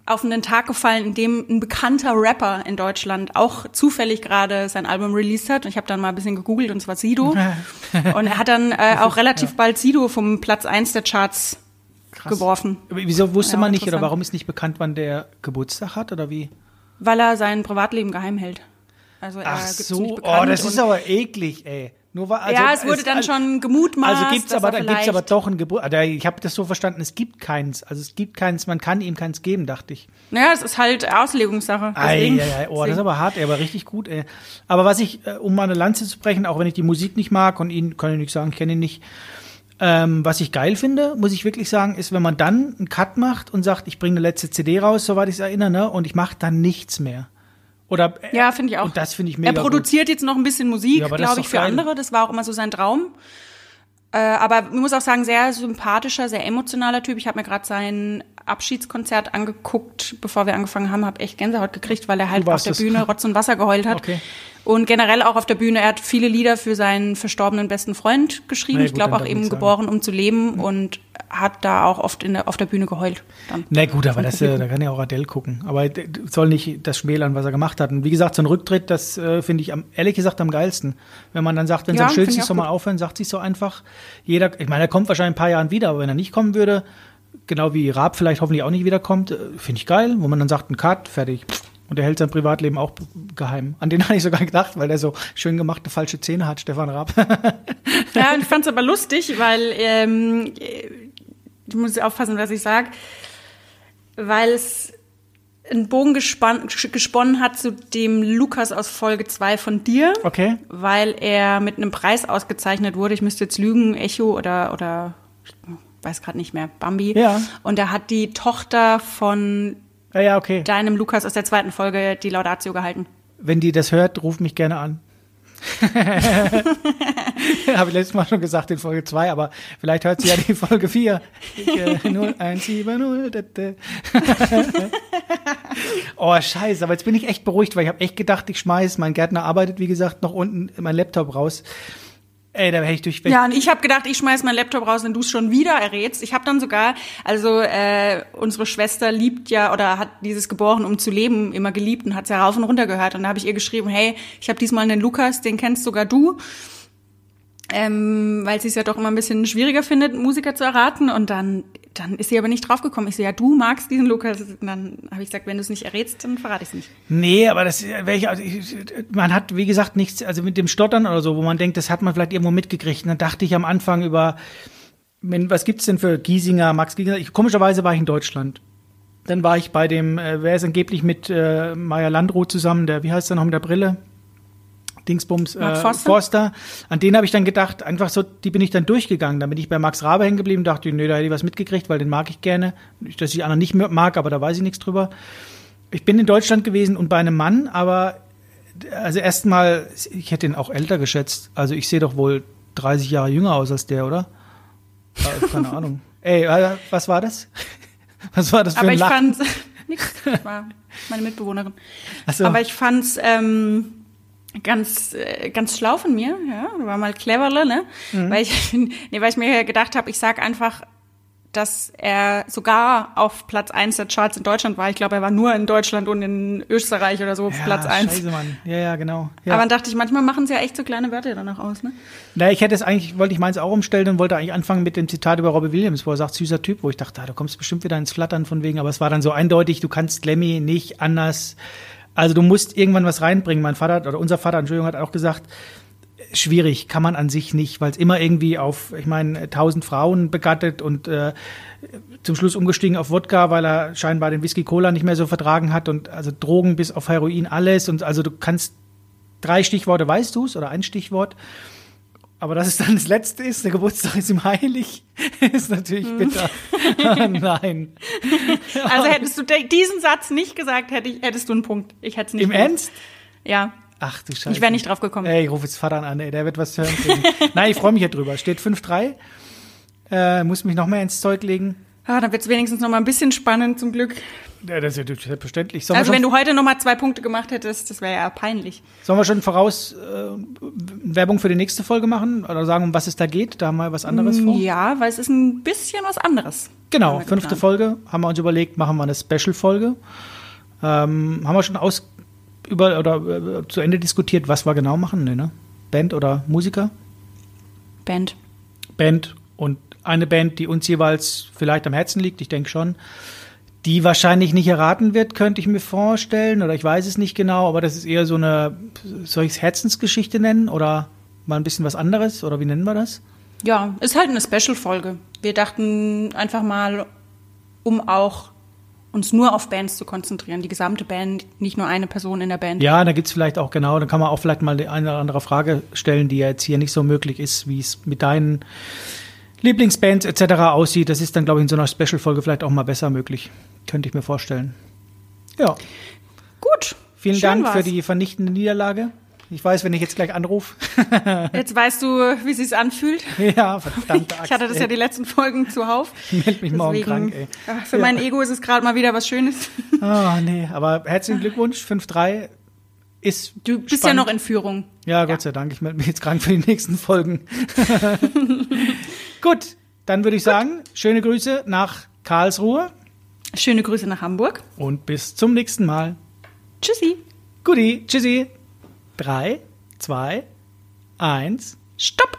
auf einen Tag gefallen, in dem ein bekannter Rapper in Deutschland auch zufällig gerade sein Album released hat. Und ich habe dann mal ein bisschen gegoogelt und zwar Sido. [laughs] und er hat dann äh, auch relativ bald Sido vom Platz eins der Charts geworfen, Aber Wieso wusste Ja, man nicht oder warum ist nicht bekannt, wann der Geburtstag hat oder wie? weil er sein Privatleben geheim hält. Also er Ach so, oh, das ist aber eklig, ey. Nur weil, also, ja, es wurde dann also- schon gemutmaßt. Also gibt's aber, er gibt's aber doch ein Geburt. Ich habe das so verstanden, es gibt keins. Also es gibt keins, man kann ihm keins geben, dachte ich. Naja, es ist halt Auslegungssache. Ei, ei, ei, oh, das ist aber hart, ey, aber richtig gut, ey. Aber was ich, äh, um mal eine Lanze zu brechen, auch wenn ich die Musik nicht mag und ihn, kann ich nicht sagen, ich kenne ihn nicht, ähm, was ich geil finde, muss ich wirklich sagen, ist, wenn man dann einen Cut macht und sagt, ich bringe eine letzte CD raus, soweit ich es erinnere, ne, und ich mache dann nichts mehr. Oder, Ja, finde ich auch. Und das finde ich mega Er produziert jetzt noch ein bisschen Musik, Ja, glaube ich, für geil. andere. Das war auch immer so sein Traum. Äh, aber ich muss auch sagen, sehr sympathischer, sehr emotionaler Typ. Ich habe mir gerade sein Abschiedskonzert angeguckt, bevor wir angefangen haben, habe echt Gänsehaut gekriegt, weil er halt auf der es. Bühne Rotz und Wasser geheult hat. Okay. Und generell auch auf der Bühne. Er hat viele Lieder für seinen verstorbenen besten Freund geschrieben. Ja, ich glaube auch eben geboren, um zu leben und hat da auch oft in der, auf der Bühne geheult. Dann. Na gut, aber das, äh, da kann ja auch Adele gucken. Aber soll nicht das schmälern, was er gemacht hat. Und wie gesagt, so ein Rücktritt, das äh, finde ich am, ehrlich gesagt am geilsten. Wenn man dann sagt, wenn Ja, am schönsten finde ich ist, auch soll man gut. aufhören, sagt sich so einfach. Jeder, ich meine, er kommt wahrscheinlich in ein paar Jahren wieder, aber wenn er nicht kommen würde, genau wie Raab vielleicht hoffentlich auch nicht wiederkommt, äh, finde ich geil, wo man dann sagt, ein Cut, fertig. Und er hält sein Privatleben auch geheim. An den [laughs] habe ich sogar gedacht, weil er so schön gemachte falsche Zähne hat, Stefan Raab. [laughs] Ja, und ich fand's aber lustig, weil ähm, ich muss aufpassen, was ich sage, weil es einen Bogen gespann, gesponnen hat zu dem Lukas aus Folge 2 von dir, Okay. weil er mit einem Preis ausgezeichnet wurde. Ich müsste jetzt lügen, Echo oder oder weiß gerade nicht mehr, Bambi. Ja. Und da hat die Tochter von Ja, ja, okay. deinem Lukas aus der zweiten Folge die Laudatio gehalten. Wenn die das hört, ruft mich gerne an. [laughs] Habe ich letztes Mal schon gesagt in Folge 2, aber vielleicht hört sie ja die Folge 4. Ich, äh, 0170. da, da. [laughs] oh, scheiße, aber jetzt bin ich echt beruhigt, weil ich habe echt gedacht, ich schmeiß, mein Gärtner arbeitet, wie gesagt, noch unten mein Laptop raus. Ey, da wäre ich durch. Ja, und ich habe gedacht, ich schmeiß meinen Laptop raus, wenn du es schon wieder errätst. Ich habe dann sogar, also äh, unsere Schwester liebt ja oder hat dieses Geboren, um zu leben, immer geliebt und hat's ja rauf und runter gehört. Und da habe ich ihr geschrieben, hey, ich habe diesmal einen Lukas, den kennst sogar du. Ähm, weil sie es ja doch immer ein bisschen schwieriger findet, Musiker zu erraten. Und dann, dann ist sie aber nicht draufgekommen. Ich so, ja, du magst diesen Lukas. Und dann habe ich gesagt, wenn du es nicht errätst, dann verrate ich es nicht. Nee, aber das welche, also ich, man hat, wie gesagt, nichts, also mit dem Stottern oder so, wo man denkt, das hat man vielleicht irgendwo mitgekriegt. Und dann dachte ich am Anfang über, was gibt's denn für Giesinger, Max Giesinger? Ich, komischerweise war ich in Deutschland. Dann war ich bei dem, äh, wer ist angeblich mit äh, Maya Landroth zusammen, der, wie heißt der noch mit der Brille? Dingsbums, äh, Forster? Forster. An den habe ich dann gedacht, einfach so, die bin ich dann durchgegangen. Dann bin ich bei Max Rabe hängen geblieben, dachte, nö, da hätte ich was mitgekriegt, weil den mag ich gerne. Nicht, dass ich anderen nicht mehr mag, aber da weiß ich nichts drüber. Ich bin in Deutschland gewesen und bei einem Mann, aber also erstmal, ich hätte ihn auch älter geschätzt. Also ich sehe doch wohl 30 Jahre jünger aus als der, oder? Äh, keine Ahnung. [laughs] Ey, äh, was war das? [laughs] Was war das für Aber ein ich Lachen? fand [laughs] nix, war meine Mitbewohnerin. So. Aber ich fand's ähm, ganz äh, ganz schlau von mir, ja, war mal cleverle, ne? Mhm. Weil ich [laughs] nee, weil ich mir gedacht habe, ich sag einfach dass er sogar auf Platz 1 der Charts in Deutschland war. Ich glaube, er war nur in Deutschland und in Österreich oder so auf ja, Platz 1. Scheiße, Mann. Ja, ja, genau. Ja. Aber dann dachte ich, manchmal machen sie ja echt so kleine Wörter danach aus, ne? Na, ich hätte es eigentlich, wollte ich meins auch umstellen und wollte eigentlich anfangen mit dem Zitat über Robbie Williams, wo er sagt, süßer Typ, wo ich dachte, ah, da kommst du bestimmt wieder ins Flattern von wegen, aber es war dann so eindeutig, du kannst Lemmy nicht anders. Also du musst irgendwann was reinbringen. Mein Vater oder unser Vater, Entschuldigung, hat auch gesagt, schwierig, kann man an sich nicht, weil es immer irgendwie auf, ich meine, tausend Frauen begattet und äh, zum Schluss umgestiegen auf Wodka, weil er scheinbar den Whisky Cola nicht mehr so vertragen hat und also Drogen bis auf Heroin alles und also du kannst drei Stichworte weißt du's oder ein Stichwort. Aber dass es dann das letzte ist, der Geburtstag ist ihm heilig, [laughs] ist natürlich bitter. Nein. [laughs] Also hättest du diesen Satz nicht gesagt, hätte ich, hättest du einen Punkt. Ich hätte es nicht Im gewusst. Ernst? Ja. Ach du Scheiße. Ich wäre nicht drauf gekommen. Ey, ich rufe jetzt Vater an, ey, der wird was hören. [laughs] Nein, ich freue mich ja drüber. Steht 5-3. Äh, muss mich noch mehr ins Zeug legen. Ah, dann wird es wenigstens noch mal ein bisschen spannend, zum Glück. Ja, das ist ja selbstverständlich. Sollen, Also wenn du heute noch mal zwei Punkte gemacht hättest, das wäre ja peinlich. sollen wir schon voraus äh, Werbung für die nächste Folge machen? Oder sagen, um was es da geht? Da haben wir was anderes vor. Ja, weil es ist ein bisschen was anderes. Genau, fünfte geplant. Folge haben wir uns überlegt, machen wir eine Special-Folge. Ähm, haben wir schon aus über oder äh, zu Ende diskutiert, was wir genau machen? Nee, ne? Band oder Musiker? Band. Band und eine Band, die uns jeweils vielleicht am Herzen liegt, ich denke schon, die wahrscheinlich nicht erraten wird, könnte ich mir vorstellen, oder ich weiß es nicht genau, aber das ist eher so eine, soll ich es Herzensgeschichte nennen oder mal ein bisschen was anderes oder wie nennen wir das? Ja, ist halt eine Special-Folge. Wir dachten einfach mal, um auch uns nur auf Bands zu konzentrieren, die gesamte Band, nicht nur eine Person in der Band. Ja, da gibt's vielleicht auch genau, dann kann man auch vielleicht mal die eine oder andere Frage stellen, die ja jetzt hier nicht so möglich ist, wie es mit deinen Lieblingsbands etc. aussieht. Das ist dann, glaube ich, in so einer Special-Folge vielleicht auch mal besser möglich. Könnte ich mir vorstellen. Ja, Gut. vielen schön Dank für war's. die vernichtende Niederlage. Ich weiß, wenn ich jetzt gleich anrufe. [laughs] Jetzt weißt du, wie es anfühlt. ja, verdammte Axt. Ich hatte das ey. ja die letzten Folgen zuhauf. [laughs] Meld mich morgen Deswegen, krank, ey. Für Ja. mein Ego ist es gerade mal wieder was Schönes. Oh, [laughs] nee, aber herzlichen Glückwunsch. 5-3 ist. Du bist ja spannend. noch in Führung. Ja, Gott sei Dank. Ich melde mich jetzt krank für die nächsten Folgen. Gut, dann würde ich sagen, schöne Grüße nach Karlsruhe Schöne Grüße nach Hamburg. und bis zum nächsten Mal. Tschüssi. Guti, tschüssi. Drei, zwei, eins. Stopp.